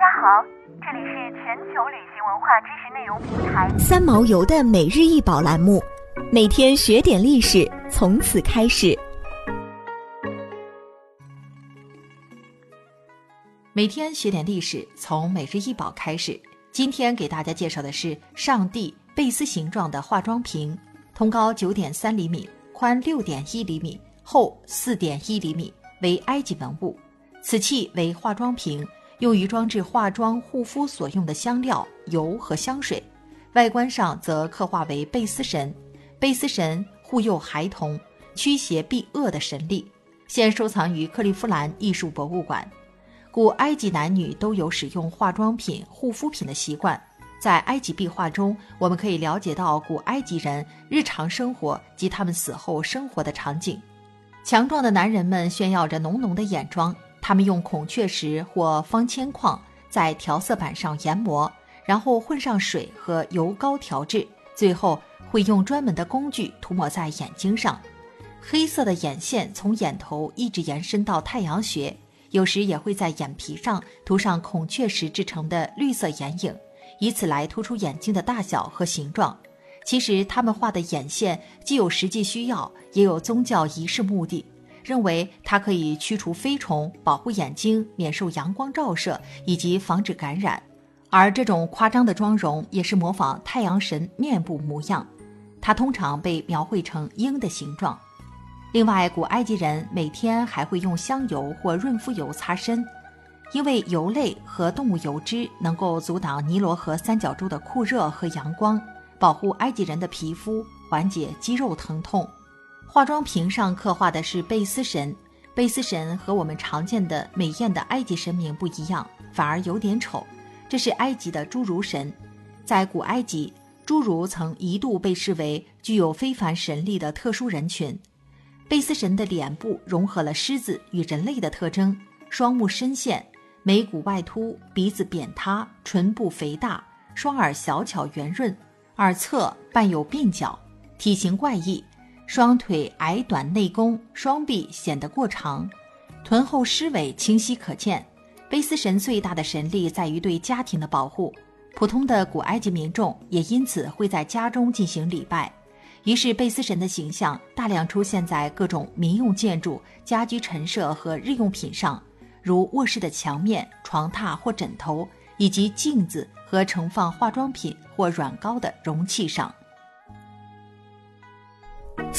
家好，这里是全球旅行文化知识内容平台三毛游的每日一宝栏目，每天学点历史，从此开始。每天学点历史，从每日一宝开始。今天给大家介绍的是上帝贝斯形状的化妆瓶，通高九点三厘米，宽六点一厘米，厚四点一厘米，为埃及文物。此器为化妆瓶。用于装置化妆护肤所用的香料、油和香水，外观上则刻画为贝斯神，贝斯神护佑孩童、驱邪避恶的神力。现收藏于克利夫兰艺术博物馆。古埃及男女都有使用化妆品、护肤品的习惯。在埃及壁画中，我们可以了解到古埃及人日常生活及他们死后生活的场景。强壮的男人们炫耀着浓浓的眼妆。他们用孔雀石或方铅矿在调色板上研磨，然后混上水和油膏调制，最后会用专门的工具涂抹在眼睛上。黑色的眼线从眼头一直延伸到太阳穴，有时也会在眼皮上涂上孔雀石制成的绿色眼影，以此来突出眼睛的大小和形状。其实，他们画的眼线既有实际需要，也有宗教仪式目的。认为它可以驱除飞虫、保护眼睛免受阳光照射以及防止感染，而这种夸张的妆容也是模仿太阳神面部模样，它通常被描绘成鹰的形状。另外，古埃及人每天还会用香油或润肤油擦身，因为油类和动物油脂能够阻挡尼罗河三角洲的酷热和阳光，保护埃及人的皮肤，缓解肌肉疼痛。化妆瓶上刻画的是贝斯神，贝斯神和我们常见的美艳的埃及神明不一样，反而有点丑。这是埃及的侏儒神，在古埃及，侏儒曾一度被视为具有非凡神力的特殊人群。贝斯神的脸部融合了狮子与人类的特征，双目深陷，眉骨外凸，鼻子扁塌，唇部肥大，双耳小巧圆润，耳侧伴有鬓角，体型怪异。双腿矮短内弓，双臂显得过长，臀后狮尾清晰可见。卑斯神最大的神力在于对家庭的保护，普通的古埃及民众也因此会在家中进行礼拜。于是，贝斯神的形象大量出现在各种民用建筑、家居陈设和日用品上，如卧室的墙面、床榻或枕头，以及镜子和盛放化妆品或软膏的容器上。